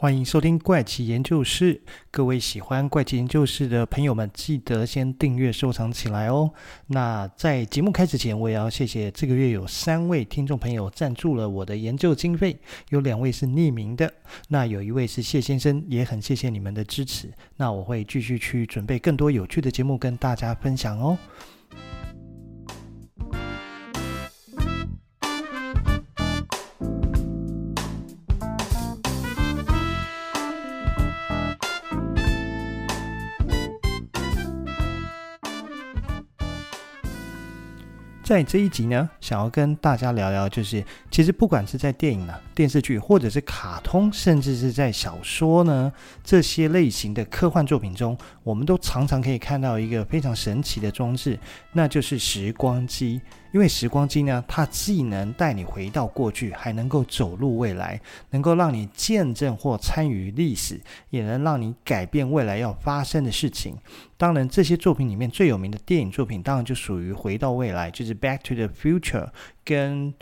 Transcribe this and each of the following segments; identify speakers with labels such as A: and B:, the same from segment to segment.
A: 欢迎收听怪奇研究室。各位喜欢怪奇研究室的朋友们，记得先订阅收藏起来哦。那在节目开始前，我也要谢谢这个月有三位听众朋友赞助了我的研究经费，有两位是匿名的，那有一位是谢先生，也很谢谢你们的支持。那我会继续去准备更多有趣的节目跟大家分享哦。在这一集呢，想要跟大家聊聊，就是其实不管是在电影、啊、电视剧，或者是卡通，甚至是在小说呢，这些类型的科幻作品中，我们都常常可以看到一个非常神奇的装置，那就是时光机。因为时光机呢，它既能带你回到过去，还能够走入未来，能够让你见证或参与历史，也能让你改变未来要发生的事情。当然，这些作品里面最有名的电影作品，当然就属于《回到未来》，就是《Back to the Future》跟《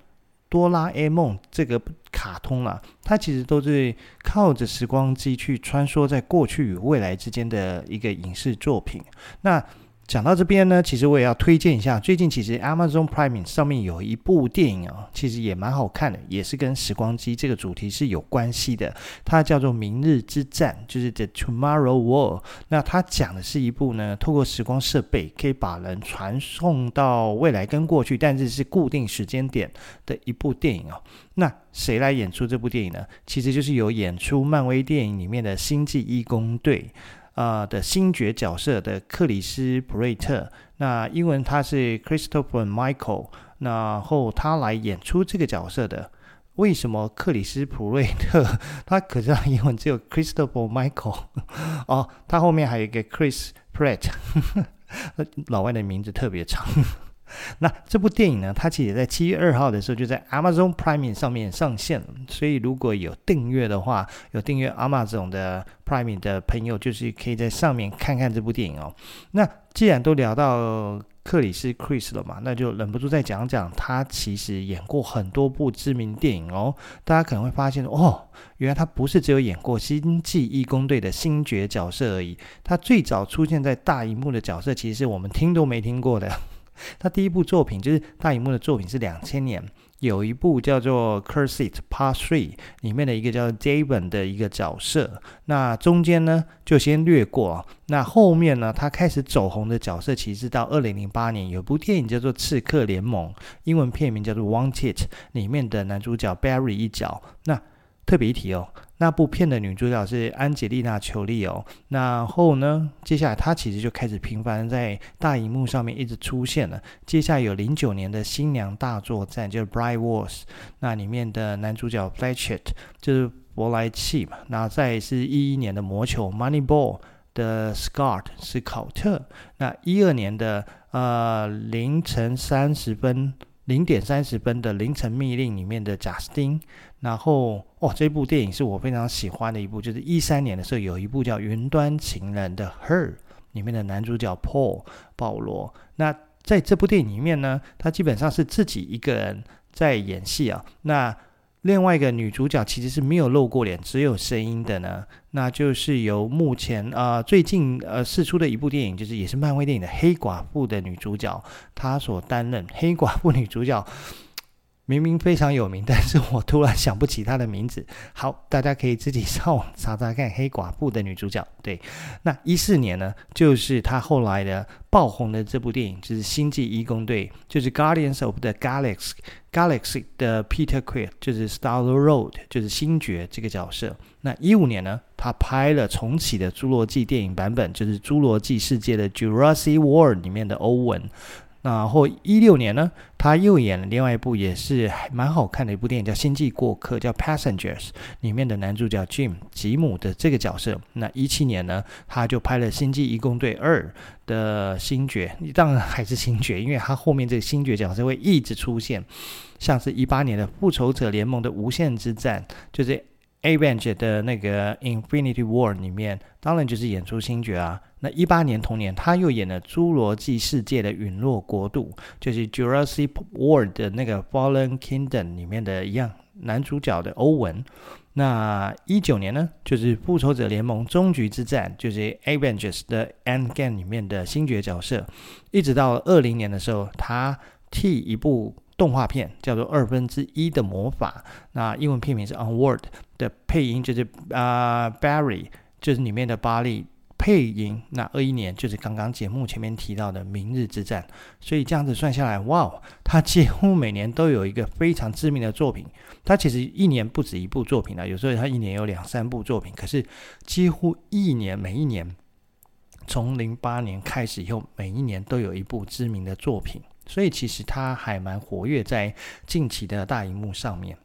A: 哆啦 A 梦》这个卡通啦。它其实都是靠着时光机去穿梭在过去与未来之间的一个影视作品。那讲到这边呢，其实我也要推荐一下，最近其实 Amazon Prime 上面有一部电影啊，其实也蛮好看的，也是跟时光机这个主题是有关系的。它叫做《明日之战》，就是 The Tomorrow War。那它讲的是一部呢，透过时光设备可以把人传送到未来跟过去，但是是固定时间点的一部电影啊。那谁来演出这部电影呢？其实就是有演出漫威电影里面的星际义工队。啊、呃、的星爵角色的克里斯普瑞特，那英文他是 Christopher Michael，然后他来演出这个角色的。为什么克里斯普瑞特？他可是他英文只有 Christopher Michael 哦，他后面还有一个 Chris Pratt，老外的名字特别长。那这部电影呢，它其实在七月二号的时候就在 Amazon Prime 上面上线了。所以如果有订阅的话，有订阅 Amazon 的 Prime 的朋友，就是可以在上面看看这部电影哦。那既然都聊到克里斯 Chris 了嘛，那就忍不住再讲讲他其实演过很多部知名电影哦。大家可能会发现哦，原来他不是只有演过《星际义工队》的星爵角色而已。他最早出现在大荧幕的角色，其实是我们听都没听过的。他第一部作品就是大荧幕的作品是两千年，有一部叫做《Curse It Part Three》里面的一个叫 David 的一个角色。那中间呢就先略过。那后面呢，他开始走红的角色，其实到二零零八年有部电影叫做《刺客联盟》，英文片名叫做《Wanted》，里面的男主角 Barry 一角。那特别一提哦。那部片的女主角是安吉丽娜·裘丽哦，然后呢，接下来她其实就开始频繁在大荧幕上面一直出现了。接下来有零九年的新娘大作战，就是《Bride Wars》，那里面的男主角 f l e t c h e t 就是伯莱契嘛。那再是一一年的魔球《Moneyball》的 Scott 是考特。那一二年的呃凌晨三十分。零点三十分的凌晨密令里面的贾斯汀，然后哦，这部电影是我非常喜欢的一部，就是一三年的时候有一部叫《云端情人》的 Her 里面的男主角 Paul 保罗。那在这部电影里面呢，他基本上是自己一个人在演戏啊。那另外一个女主角其实是没有露过脸，只有声音的呢，那就是由目前啊、最近呃试出的一部电影，就是也是漫威电影的黑寡妇的女主角，她所担任黑寡妇女主角。明明非常有名，但是我突然想不起她的名字。好，大家可以自己上网查查看。黑寡妇的女主角，对，那一四年呢，就是她后来的爆红的这部电影，就是《星际义工队》，就是 Guardians of the Galaxy Galaxy 的 Peter Quill，就是 Star Lord，就是星爵这个角色。那一五年呢，他拍了重启的《侏罗纪》电影版本，就是《侏罗纪世界》的 Jurassic World 里面的欧文。然后一六年呢，他又演了另外一部也是还蛮好看的一部电影，叫《星际过客》，叫《Passengers》，里面的男主角 Jim 吉姆的这个角色。那一七年呢，他就拍了《星际义工队二》的星爵，当然还是星爵，因为他后面这个星爵角色会一直出现，像是一八年的《复仇者联盟》的无限之战，就是。Avengers 的那个 Infinity War 里面，当然就是演出星爵啊。那一八年同年，他又演了《侏罗纪世界的陨落国度》，就是 Jurassic World 的那个 Fallen Kingdom 里面的一样男主角的欧文。那一九年呢，就是复仇者联盟终局之战，就是 Avengers 的 Endgame 里面的星爵角色。一直到二零年的时候，他替一部动画片叫做《二分之一的魔法》，那英文片名是 Onward 的配音就是啊、Barry，就是里面的巴利。配音，那二一年就是刚刚节目前面提到的《明日之战》，所以这样子算下来，哇，他几乎每年都有一个非常知名的作品。他其实一年不止一部作品了，有时候他一年有两三部作品，可是几乎一年每一年，从零八年开始以后，每一年都有一部知名的作品，所以其实他还蛮活跃在近期的大荧幕上面。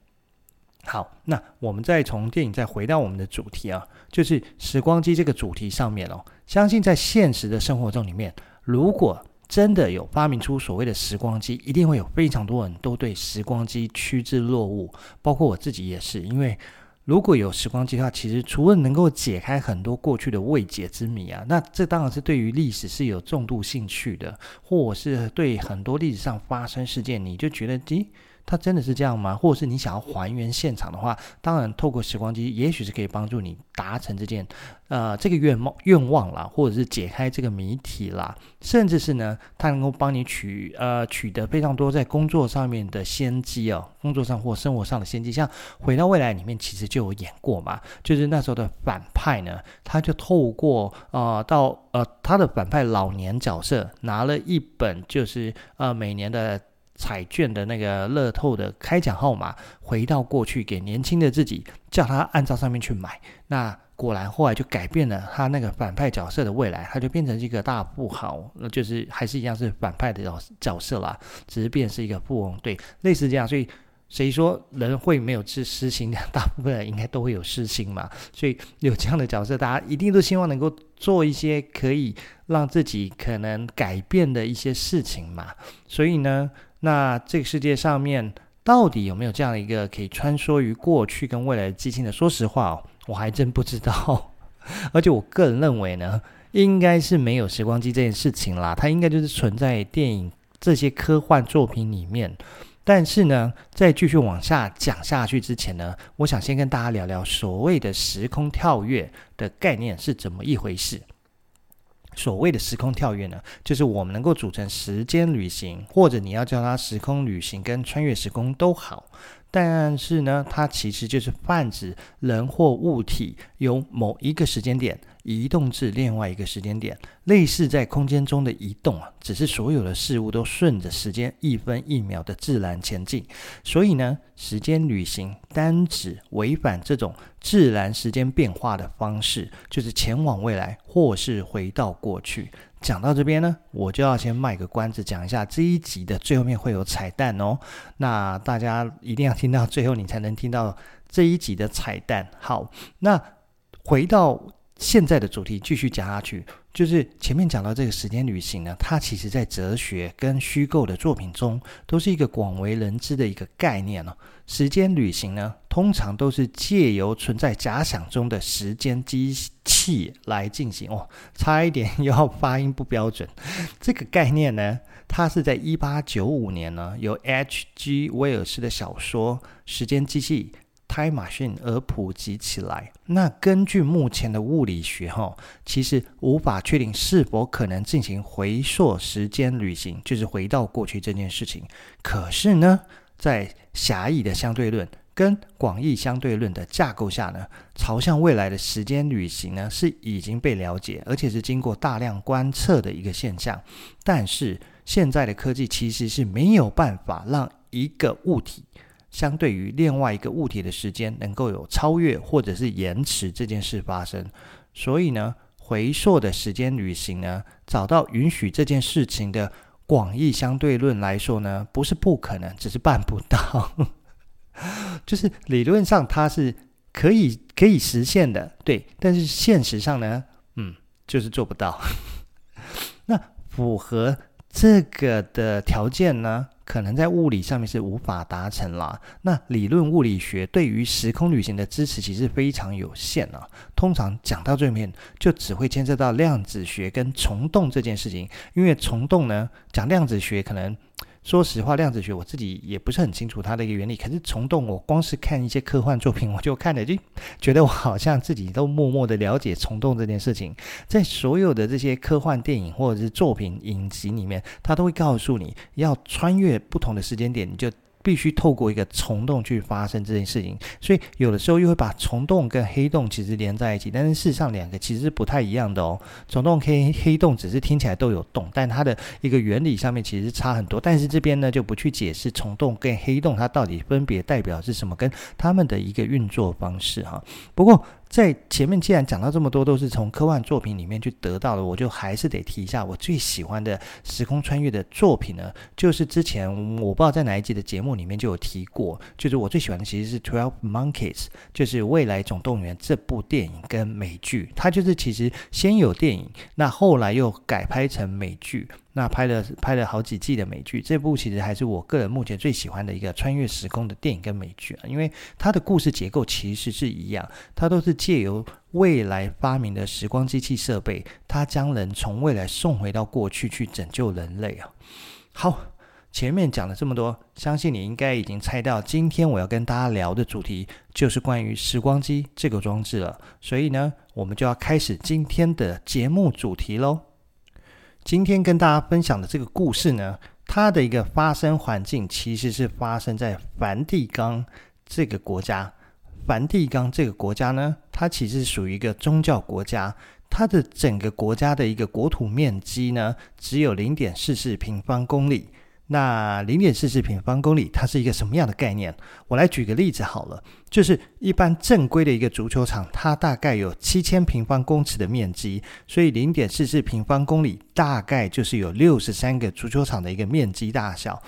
A: 好，那我们再从电影再回到我们的主题啊，就是时光机这个主题上面哦。相信在现实的生活中里面，如果真的有发明出所谓的时光机，一定会有非常多人都对时光机趋之若鹜，包括我自己也是。因为如果有时光机的话，其实除了能够解开很多过去的未解之谜啊，那这当然是对于历史是有重度兴趣的，或者是对很多历史上发生事件，你就觉得，咦？它真的是这样吗？或者是你想要还原现场的话，当然透过时光机，也许是可以帮助你达成这件，呃，这个愿望愿望啦，或者是解开这个谜题啦，甚至是呢，它能够帮你取呃取得非常多在工作上面的先机哦，工作上或生活上的先机。像《回到未来》里面其实就有演过嘛，就是那时候的反派呢，他就透过呃到呃他的反派老年角色拿了一本就是呃每年的。彩券的那个乐透的开奖号码，回到过去给年轻的自己，叫他按照上面去买。那果然后来就改变了他那个反派角色的未来，他就变成一个大富豪，那就是还是一样是反派的角角色啦，只是变是一个富翁。对，类似这样。所以谁说人会没有失失心的？大部分人应该都会有私心嘛。所以有这样的角色，大家一定都希望能够做一些可以让自己可能改变的一些事情嘛。所以呢。那这个世界上面到底有没有这样一个可以穿梭于过去跟未来的机器呢？说实话，我还真不知道。而且我个人认为呢，应该是没有时光机这件事情啦，它应该就是存在电影这些科幻作品里面。但是呢，在继续往下讲下去之前呢，我想先跟大家聊聊所谓的时空跳跃的概念是怎么一回事。所谓的时空跳跃呢，就是我们能够组成时间旅行，或者你要叫它时空旅行跟穿越时空都好。但是呢，它其实就是泛指人或物体由某一个时间点移动至另外一个时间点，类似在空间中的移动啊，只是所有的事物都顺着时间一分一秒的自然前进。所以呢，时间旅行单指违反这种自然时间变化的方式，就是前往未来或是回到过去。讲到这边呢，我就要先卖个关子，讲一下这一集的最后面会有彩蛋哦。那大家一定要听到最后，你才能听到这一集的彩蛋。好，那回到现在的主题，继续讲下去。就是前面讲到这个时间旅行呢，它其实在哲学跟虚构的作品中都是一个广为人知的一个概念哦。时间旅行呢，通常都是借由存在假想中的时间机器来进行哦。差一点又要发音不标准。这个概念呢，它是在一八九五年呢，由 H.G. 威尔斯的小说《时间机器》。Time Machine 而普及起来。那根据目前的物理学，哈，其实无法确定是否可能进行回溯时间旅行，就是回到过去这件事情。可是呢，在狭义的相对论跟广义相对论的架构下呢，朝向未来的时间旅行呢，是已经被了解，而且是经过大量观测的一个现象。但是现在的科技其实是没有办法让一个物体。相对于另外一个物体的时间能够有超越或者是延迟这件事发生，所以呢，回溯的时间旅行呢，找到允许这件事情的广义相对论来说呢，不是不可能，只是办不到。就是理论上它是可以可以实现的，对，但是现实上呢，嗯，就是做不到。那符合这个的条件呢，可能在物理上面是无法达成啦。那理论物理学对于时空旅行的支持其实非常有限啊。通常讲到最面，就只会牵涉到量子学跟虫洞这件事情。因为虫洞呢，讲量子学可能说实话，量子学我自己也不是很清楚它的一个原理。可是虫洞，我光是看一些科幻作品，我就看了就觉得我好像自己都默默的了解虫洞这件事情。在所有的这些科幻电影或者是作品影集里面，它都会告诉你要穿越不同的时间点，你就。必须透过一个虫洞去发生这件事情，所以有的时候又会把虫洞跟黑洞其实连在一起，但是事实上两个其实是不太一样的哦。虫洞黑黑洞只是听起来都有洞，但它的一个原理上面其实差很多。但是这边呢就不去解释虫洞跟黑洞它到底分别代表是什么，跟它们的一个运作方式哈。不过。在前面既然讲到这么多都是从科幻作品里面去得到的，我就还是得提一下我最喜欢的时空穿越的作品呢，就是之前我不知道在哪一集的节目里面就有提过，就是我最喜欢的其实是《Twelve Monkeys》，就是《未来总动员》这部电影跟美剧，它就是其实先有电影，那后来又改拍成美剧。那拍了拍了好几季的美剧，这部其实还是我个人目前最喜欢的一个穿越时空的电影跟美剧啊，因为它的故事结构其实是一样，它都是借由未来发明的时光机器设备，它将人从未来送回到过去去拯救人类啊。好，前面讲了这么多，相信你应该已经猜到，今天我要跟大家聊的主题就是关于时光机这个装置了，所以呢，我们就要开始今天的节目主题喽。今天跟大家分享的这个故事呢，它的一个发生环境其实是发生在梵蒂冈这个国家。梵蒂冈这个国家呢，它其实属于一个宗教国家，它的整个国家的一个国土面积呢，只有零点四四平方公里。那零点四四平方公里，它是一个什么样的概念？我来举个例子好了，就是一般正规的一个足球场，它大概有七千平方公尺的面积，所以零点四四平方公里大概就是有六十三个足球场的一个面积大小。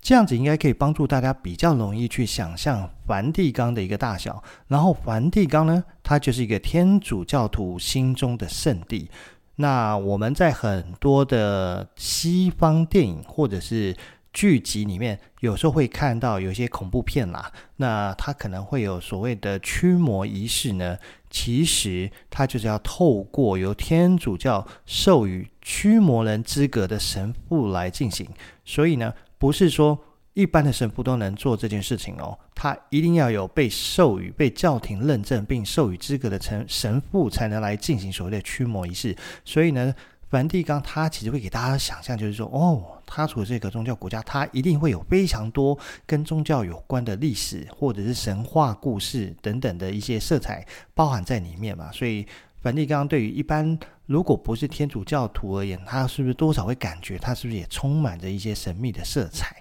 A: 这样子应该可以帮助大家比较容易去想象梵蒂冈的一个大小。然后梵蒂冈呢，它就是一个天主教徒心中的圣地。那我们在很多的西方电影或者是剧集里面，有时候会看到有些恐怖片啦。那它可能会有所谓的驱魔仪式呢，其实它就是要透过由天主教授予驱魔人资格的神父来进行。所以呢，不是说。一般的神父都能做这件事情哦，他一定要有被授予、被教廷认证并授予资格的神神父才能来进行所谓的驱魔仪式。所以呢，梵蒂冈它其实会给大家想象，就是说，哦，它处这个宗教国家，它一定会有非常多跟宗教有关的历史或者是神话故事等等的一些色彩包含在里面嘛。所以，梵蒂冈对于一般如果不是天主教徒而言，他是不是多少会感觉他是不是也充满着一些神秘的色彩？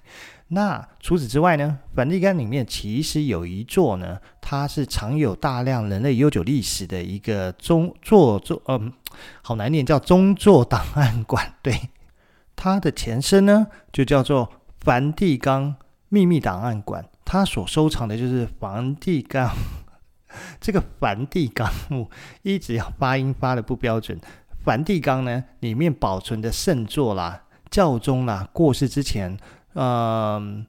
A: 那除此之外呢，梵蒂冈里面其实有一座呢，它是藏有大量人类悠久历史的一个宗座座，嗯，好难念，叫宗座档案馆。对，它的前身呢就叫做梵蒂冈秘密档案馆，它所收藏的就是梵蒂冈 这个梵蒂冈，我一直要发音发的不标准。梵蒂冈呢里面保存的圣座啦、教宗啦过世之前。嗯，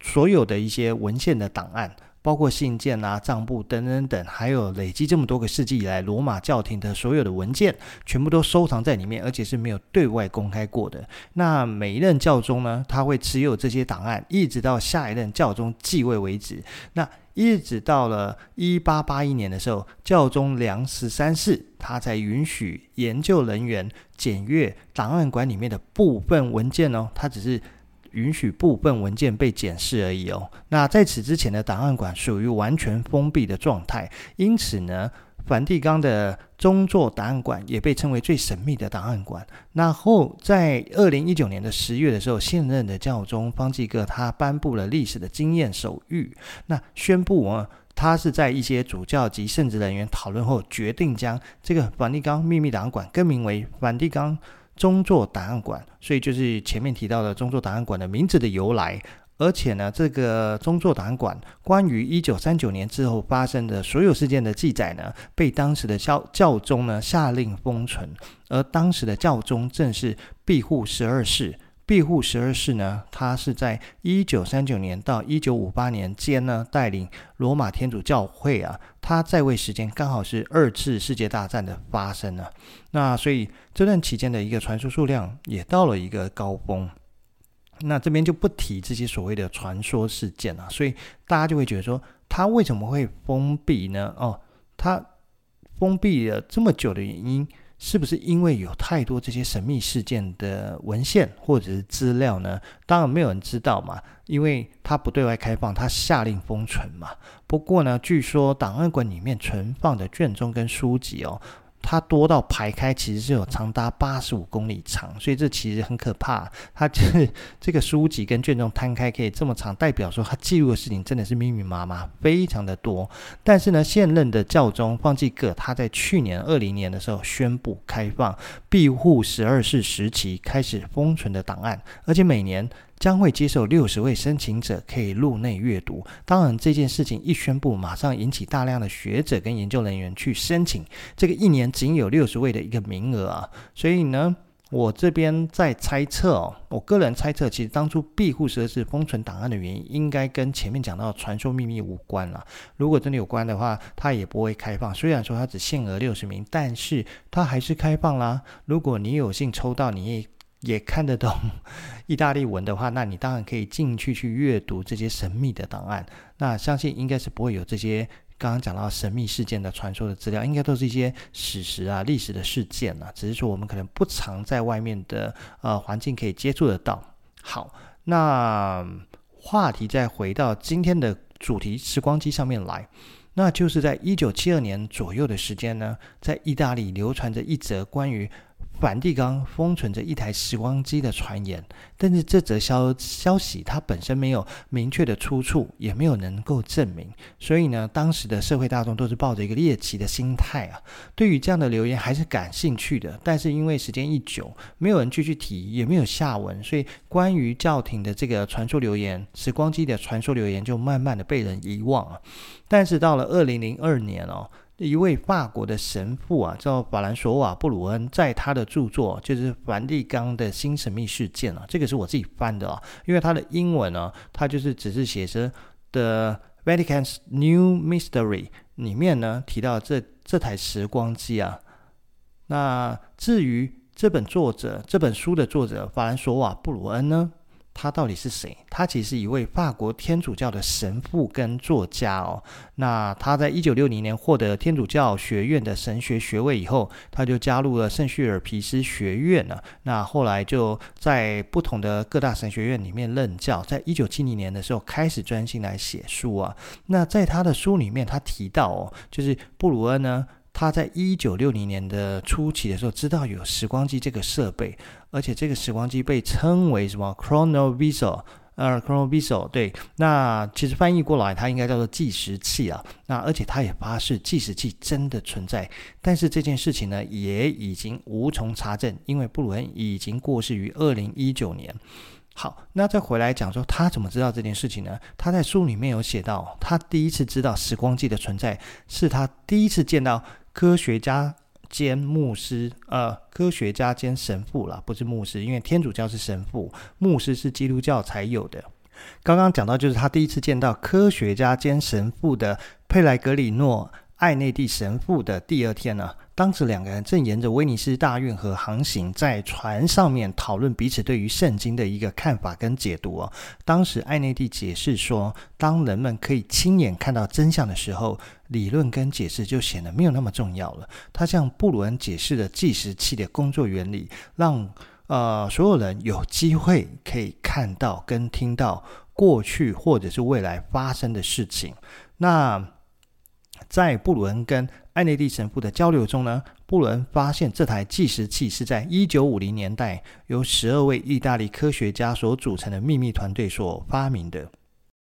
A: 所有的一些文献的档案，包括信件啊、账簿等等等，还有累积这么多个世纪以来罗马教廷的所有的文件，全部都收藏在里面，而且是没有对外公开过的。那每一任教宗呢，他会持有这些档案，一直到下一任教宗继位为止。那一直到了一八八一年的时候，教宗良十三世他才允许研究人员检阅档案馆里面的部分文件哦，他只是。允许部分文件被检视而已哦。那在此之前的档案馆属于完全封闭的状态，因此呢，梵蒂冈的宗座档案馆也被称为最神秘的档案馆。然后在二零一九年的十月的时候，现任的教宗方济各他颁布了历史的经验手谕，那宣布啊，他是在一些主教及圣职人员讨论后，决定将这个梵蒂冈秘密档案馆更名为梵蒂冈。中座档案馆，所以就是前面提到的中座档案馆的名字的由来。而且呢，这个中座档案馆关于一九三九年之后发生的所有事件的记载呢，被当时的教教宗呢下令封存。而当时的教宗正是庇护十二世。庇护十二世呢，他是在一九三九年到一九五八年间呢，带领罗马天主教会啊，他在位时间刚好是二次世界大战的发生呢。那所以这段期间的一个传说数量也到了一个高峰。那这边就不提这些所谓的传说事件了，所以大家就会觉得说，它为什么会封闭呢？哦，它封闭了这么久的原因，是不是因为有太多这些神秘事件的文献或者是资料呢？当然没有人知道嘛，因为它不对外开放，它下令封存嘛。不过呢，据说档案馆里面存放的卷宗跟书籍哦。它多到排开，其实是有长达八十五公里长，所以这其实很可怕。它就是这个书籍跟卷宗摊开可以这么长，代表说它记录的事情真的是密密麻麻，非常的多。但是呢，现任的教宗方济各他在去年二零年的时候宣布开放庇护十二世时期开始封存的档案，而且每年。将会接受六十位申请者可以入内阅读。当然，这件事情一宣布，马上引起大量的学者跟研究人员去申请。这个一年仅有六十位的一个名额啊，所以呢，我这边在猜测哦，我个人猜测，其实当初庇护十二世封存档案的原因，应该跟前面讲到传说秘密无关了。如果真的有关的话，它也不会开放。虽然说它只限额六十名，但是它还是开放啦。如果你有幸抽到，你也。也看得懂 意大利文的话，那你当然可以进去去阅读这些神秘的档案。那相信应该是不会有这些刚刚讲到神秘事件的传说的资料，应该都是一些史实啊、历史的事件啊。只是说我们可能不常在外面的呃环境可以接触得到。好，那话题再回到今天的主题——时光机上面来，那就是在一九七二年左右的时间呢，在意大利流传着一则关于。梵蒂冈封存着一台时光机的传言，但是这则消消息它本身没有明确的出处，也没有能够证明，所以呢，当时的社会大众都是抱着一个猎奇的心态啊，对于这样的留言还是感兴趣的。但是因为时间一久，没有人继续提，也没有下文，所以关于教廷的这个传说留言、时光机的传说留言就慢慢的被人遗忘啊。但是到了二零零二年哦。一位法国的神父啊，叫法兰索瓦·布鲁恩，在他的著作就是《梵蒂冈的新神秘事件》啊，这个是我自己翻的啊，因为他的英文呢，他就是只是写着《The Vatican's New Mystery》里面呢提到这这台时光机啊。那至于这本作者这本书的作者法兰索瓦·布鲁恩呢？他到底是谁？他其实是一位法国天主教的神父跟作家哦。那他在一九六零年获得天主教学院的神学学位以后，他就加入了圣叙尔皮斯学院了。那后来就在不同的各大神学院里面任教。在一九七零年的时候，开始专心来写书啊。那在他的书里面，他提到哦，就是布鲁恩呢。他在一九六零年的初期的时候，知道有时光机这个设备，而且这个时光机被称为什么 “chronovisor”，呃，“chronovisor”，对，那其实翻译过来，它应该叫做计时器啊。那而且他也发誓计时器真的存在，但是这件事情呢，也已经无从查证，因为布鲁恩已经过世于二零一九年。好，那再回来讲说，他怎么知道这件事情呢？他在书里面有写到，他第一次知道时光机的存在，是他第一次见到科学家兼牧师，呃，科学家兼神父啦，不是牧师，因为天主教是神父，牧师是基督教才有的。刚刚讲到，就是他第一次见到科学家兼神父的佩莱格里诺·艾内蒂神父的第二天呢。当时两个人正沿着威尼斯大运河航行，在船上面讨论彼此对于圣经的一个看法跟解读哦。当时艾内蒂解释说，当人们可以亲眼看到真相的时候，理论跟解释就显得没有那么重要了。他向布鲁恩解释了计时器的工作原理，让呃所有人有机会可以看到跟听到过去或者是未来发生的事情。那在布伦跟艾内蒂神父的交流中呢，布伦发现这台计时器是在一九五零年代由十二位意大利科学家所组成的秘密团队所发明的。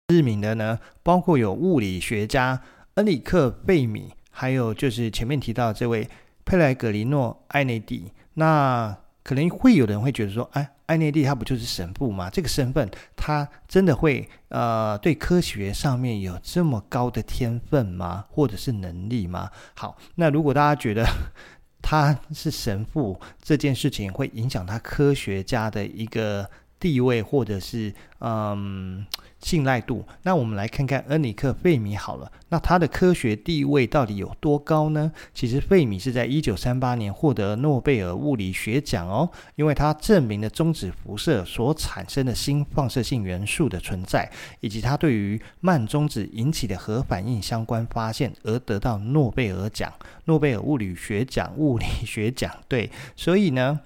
A: 知名的呢，包括有物理学家恩里克·费米，还有就是前面提到这位佩莱格里诺·艾内蒂。那可能会有人会觉得说，哎。艾内蒂他不就是神父吗？这个身份他真的会呃对科学上面有这么高的天分吗？或者是能力吗？好，那如果大家觉得 他是神父这件事情会影响他科学家的一个地位或者是嗯信赖度，那我们来看看恩里克·费米好了，那他的科学地位到底有多高呢？其实费米是在一九三八年获得诺贝尔物理学奖哦，因为他证明了中子辐射所产生的新放射性元素的存在，以及他对于慢中子引起的核反应相关发现而得到诺贝尔奖，诺贝尔物理学奖物理学奖。对，所以呢。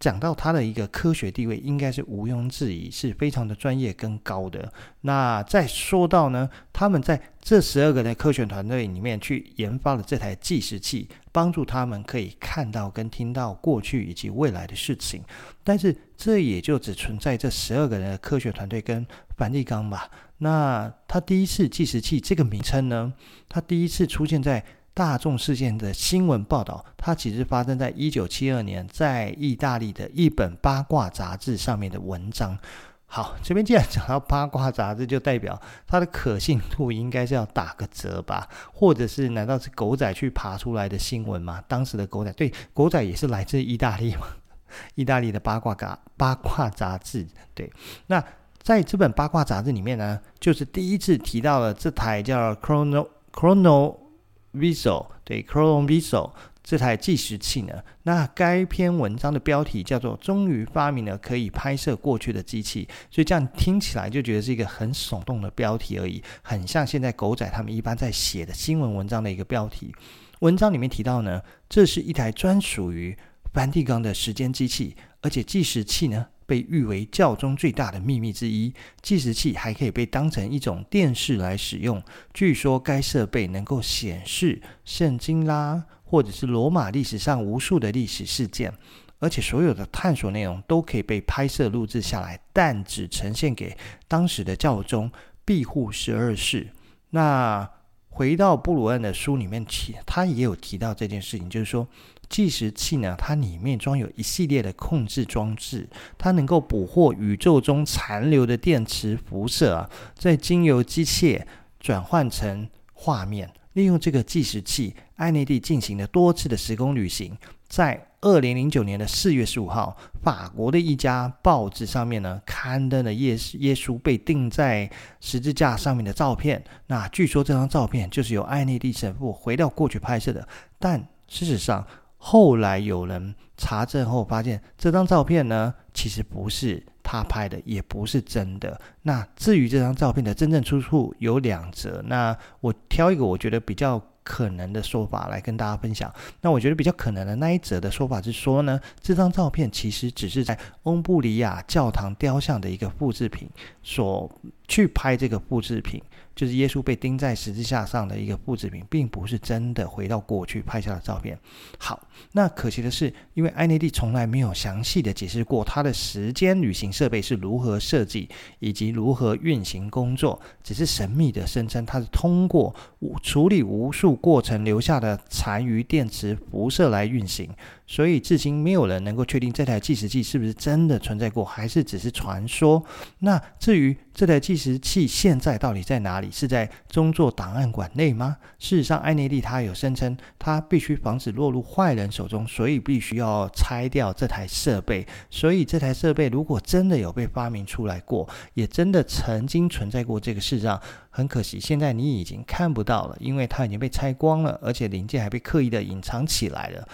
A: 讲到他的一个科学地位，应该是毋庸置疑，是非常的专业跟高的。那再说到呢，他们在这十二个的科学团队里面去研发了这台计时器，帮助他们可以看到跟听到过去以及未来的事情。但是这也就只存在这十二个人的科学团队跟梵蒂冈吧。那他第一次计时器这个名称呢，他第一次出现在。大众事件的新闻报道，它其实发生在一九七二年，在意大利的一本八卦杂志上面的文章。好，这边既然讲到八卦杂志，就代表它的可信度应该是要打个折吧？或者是难道是狗仔去爬出来的新闻吗？当时的狗仔，对，狗仔也是来自意大利嘛？意大利的八卦杂八卦杂志，对。那在这本八卦杂志里面呢，就是第一次提到了这台叫 Chrono Chrono。Vessel 对 Chrono Vessel 这台计时器呢，那该篇文章的标题叫做“终于发明了可以拍摄过去的机器”，所以这样听起来就觉得是一个很耸动的标题而已，很像现在狗仔他们一般在写的新闻文章的一个标题。文章里面提到呢，这是一台专属于梵蒂冈的时间机器，而且计时器呢。被誉为教宗最大的秘密之一，计时器还可以被当成一种电视来使用。据说该设备能够显示圣经啦，或者是罗马历史上无数的历史事件，而且所有的探索内容都可以被拍摄录制下来，但只呈现给当时的教宗庇护十二世。那回到布鲁恩的书里面提，他也有提到这件事情，就是说。计时器呢，它里面装有一系列的控制装置，它能够捕获宇宙中残留的电磁辐射啊，再经由机械转换成画面。利用这个计时器，艾内蒂进行了多次的时空旅行。在二零零九年的四月十五号，法国的一家报纸上面呢，刊登了耶耶稣被钉在十字架上面的照片。那据说这张照片就是由艾内蒂神父回到过去拍摄的，但事实上。后来有人查证后发现，这张照片呢，其实不是他拍的，也不是真的。那至于这张照片的真正出处有两则，那我挑一个我觉得比较可能的说法来跟大家分享。那我觉得比较可能的那一则的说法是说呢，这张照片其实只是在翁布里亚教堂雕像的一个复制品，所去拍这个复制品。就是耶稣被钉在十字架上的一个复制品，并不是真的回到过去拍下的照片。好，那可惜的是，因为艾内蒂从来没有详细的解释过他的时间旅行设备是如何设计以及如何运行工作，只是神秘的声称他是通过处理无数过程留下的残余电磁辐射来运行。所以至今没有人能够确定这台计时器是不是真的存在过，还是只是传说。那至于这台计时器现在到底在哪里？是在中座档案馆内吗？事实上，艾内利他有声称，他必须防止落入坏人手中，所以必须要拆掉这台设备。所以这台设备如果真的有被发明出来过，也真的曾经存在过这个世上，很可惜，现在你已经看不到了，因为它已经被拆光了，而且零件还被刻意的隐藏起来了。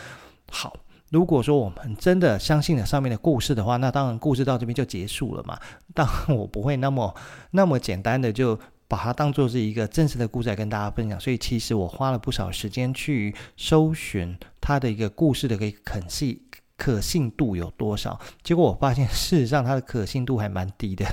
A: 好。如果说我们真的相信了上面的故事的话，那当然故事到这边就结束了嘛。当然我不会那么那么简单的就把它当做是一个真实的故事来跟大家分享。所以其实我花了不少时间去搜寻它的一个故事的一个可信可信度有多少。结果我发现事实上它的可信度还蛮低的。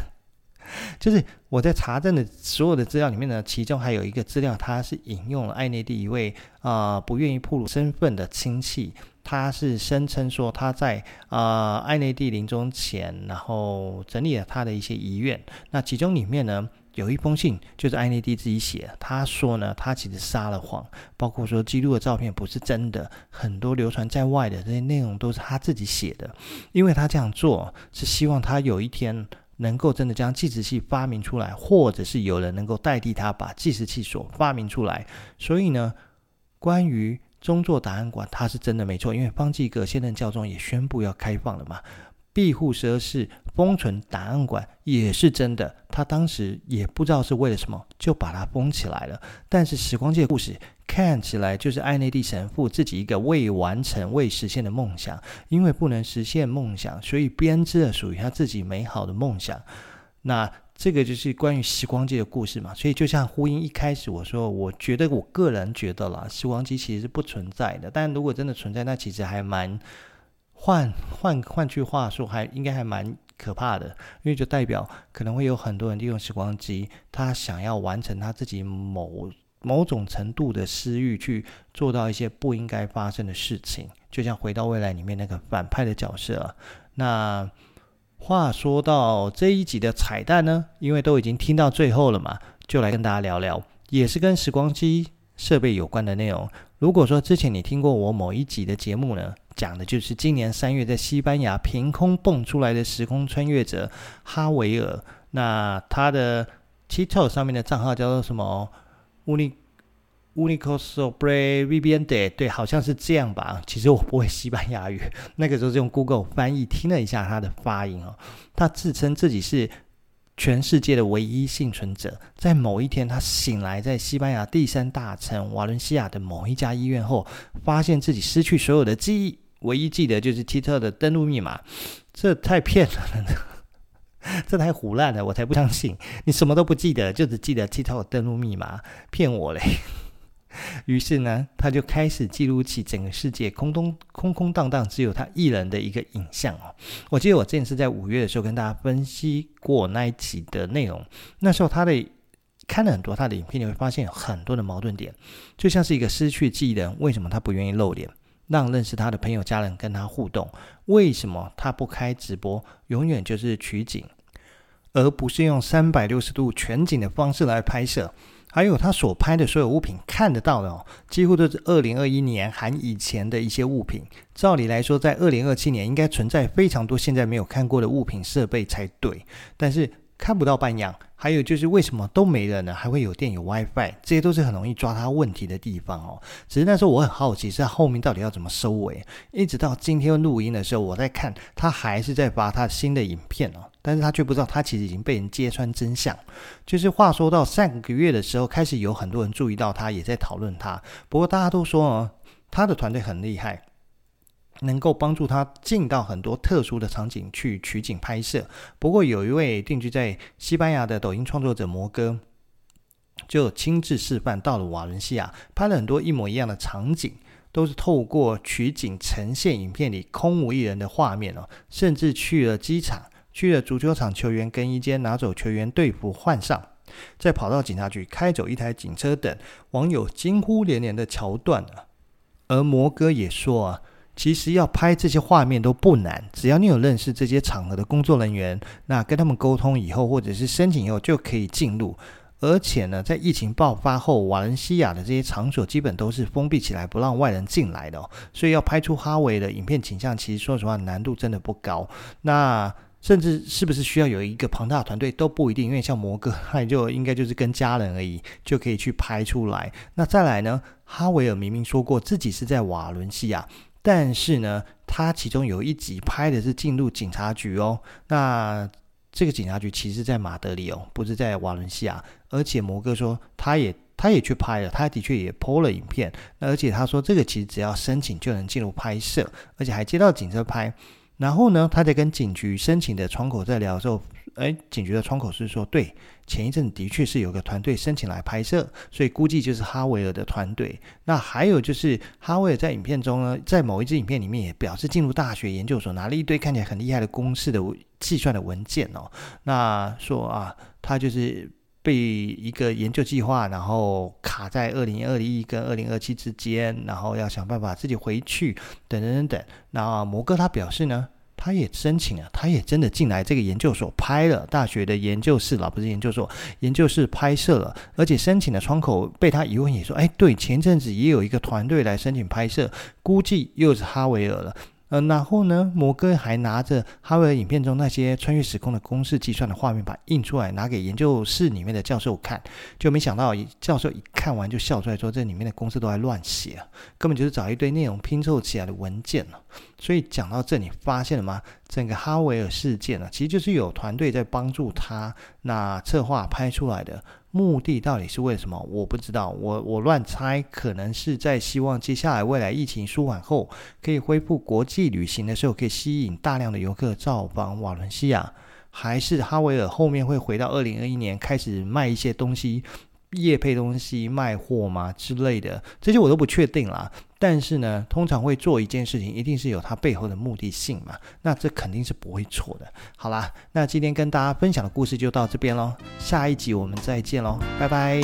A: 就是我在查证的所有的资料里面呢，其中还有一个资料，它是引用了艾内蒂一位啊、不愿意暴露身份的亲戚。他是声称说他在啊、呃、艾内蒂临终前，然后整理了他的一些遗愿。那其中里面呢，有一封信就是艾内蒂自己写，他说呢，他其实撒了谎，包括说记录的照片不是真的，很多流传在外的这些内容都是他自己写的。因为他这样做是希望他有一天能够真的将计时器发明出来，或者是有人能够代替他把计时器所发明出来。所以呢，关于宗座档案馆，它是真的没错，因为方济各现任教宗也宣布要开放了嘛。庇护设施、封存档案馆也是真的。他当时也不知道是为了什么，就把它封起来了。但是时光机的故事看起来就是艾内蒂神父自己一个未完成、未实现的梦想，因为不能实现梦想，所以编织了属于他自己美好的梦想。那这个就是关于时光机的故事嘛。所以就像呼应一开始我说，我觉得我个人觉得啦，时光机其实是不存在的。但如果真的存在，那其实还蛮。换换换句话说，还应该还蛮可怕的，因为就代表可能会有很多人利用时光机，他想要完成他自己某某种程度的私欲，去做到一些不应该发生的事情。就像回到未来里面那个反派的角色。那话说到这一集的彩蛋呢，因为都已经听到最后了嘛，就来跟大家聊聊，也是跟时光机设备有关的内容。如果说之前你听过我某一集的节目呢，讲的就是今年三月在西班牙凭空蹦出来的时空穿越者哈维尔。那他的 TikTok 上面的账号叫做什么？Uni Unico Sobre Vivente，对，好像是这样吧。其实我不会西班牙语，那个时候是用 Google 翻译听了一下他的发音哦。他自称自己是全世界的唯一幸存者。在某一天，他醒来在西班牙第三大城瓦伦西亚的某一家医院后，发现自己失去所有的记忆。唯一记得就是 TikTok 的登录密码，这太骗人了，这太胡乱了，我才不相信！你什么都不记得，就只记得 TikTok 登录密码，骗我嘞！于是呢，他就开始记录起整个世界空空空空荡荡，只有他一人的一个影像哦。我记得我之前是在五月的时候跟大家分析过那一集的内容，那时候他的看了很多他的影片，你会发现有很多的矛盾点，就像是一个失去记忆的人，为什么他不愿意露脸？让认识他的朋友、家人跟他互动。为什么他不开直播？永远就是取景，而不是用三百六十度全景的方式来拍摄。还有他所拍的所有物品看得到的哦，几乎都是二零二一年含以前的一些物品。照理来说，在二零二七年应该存在非常多现在没有看过的物品设备才对，但是。看不到半样，还有就是为什么都没了呢？还会有电有 WiFi，这些都是很容易抓他问题的地方哦。只是那时候我很好奇，是他后面到底要怎么收尾？一直到今天录音的时候，我在看他还是在发他新的影片哦，但是他却不知道他其实已经被人揭穿真相。就是话说到上个月的时候，开始有很多人注意到他，也在讨论他。不过大家都说哦，他的团队很厉害。能够帮助他进到很多特殊的场景去取景拍摄。不过，有一位定居在西班牙的抖音创作者摩哥，就亲自示范到了瓦伦西亚，拍了很多一模一样的场景，都是透过取景呈现影片里空无一人的画面哦。甚至去了机场，去了足球场球员更衣间，拿走球员队服换上，再跑到警察局开走一台警车等，网友惊呼连连的桥段啊。而摩哥也说啊。其实要拍这些画面都不难，只要你有认识这些场合的工作人员，那跟他们沟通以后，或者是申请以后就可以进入。而且呢，在疫情爆发后，瓦伦西亚的这些场所基本都是封闭起来，不让外人进来的哦。所以要拍出哈维的影片景象，其实说实话难度真的不高。那甚至是不是需要有一个庞大的团队都不一定，因为像摩哥，他就应该就是跟家人而已，就可以去拍出来。那再来呢，哈维尔明明说过自己是在瓦伦西亚。但是呢，他其中有一集拍的是进入警察局哦。那这个警察局其实在马德里哦，不是在瓦伦西亚。而且摩哥说，他也他也去拍了，他的确也 po 了影片。那而且他说，这个其实只要申请就能进入拍摄，而且还接到警车拍。然后呢，他在跟警局申请的窗口在聊的时候。哎，警局的窗口是说，对，前一阵的确是有个团队申请来拍摄，所以估计就是哈维尔的团队。那还有就是哈维尔在影片中呢，在某一支影片里面也表示进入大学研究所，拿了一堆看起来很厉害的公式的计算的文件哦。那说啊，他就是被一个研究计划，然后卡在二零二一跟二零二七之间，然后要想办法自己回去，等等等等。那摩哥他表示呢，他也申请了，他也真的进来这个研究所拍了大学的研究室了，不是研究所，研究室拍摄了，而且申请的窗口被他一问也说，哎，对，前阵子也有一个团队来申请拍摄，估计又是哈维尔了。呃，然后呢，摩根还拿着哈维尔影片中那些穿越时空的公式计算的画面把印出来，拿给研究室里面的教授看，就没想到教授一看完就笑出来，说这里面的公式都在乱写啊，根本就是找一堆内容拼凑起来的文件了。所以讲到这，里发现了吗？整个哈维尔事件呢，其实就是有团队在帮助他那策划拍出来的。目的到底是为什么？我不知道，我我乱猜，可能是在希望接下来未来疫情舒缓后，可以恢复国际旅行的时候，可以吸引大量的游客造访瓦伦西亚，还是哈维尔后面会回到二零二一年开始卖一些东西，业配东西卖货吗之类的？这些我都不确定啦。但是呢通常会做一件事情一定是有它背后的目的性嘛那这肯定是不会错的。好啦那今天跟大家分享的故事就到这边喽下一集我们再见喽拜拜。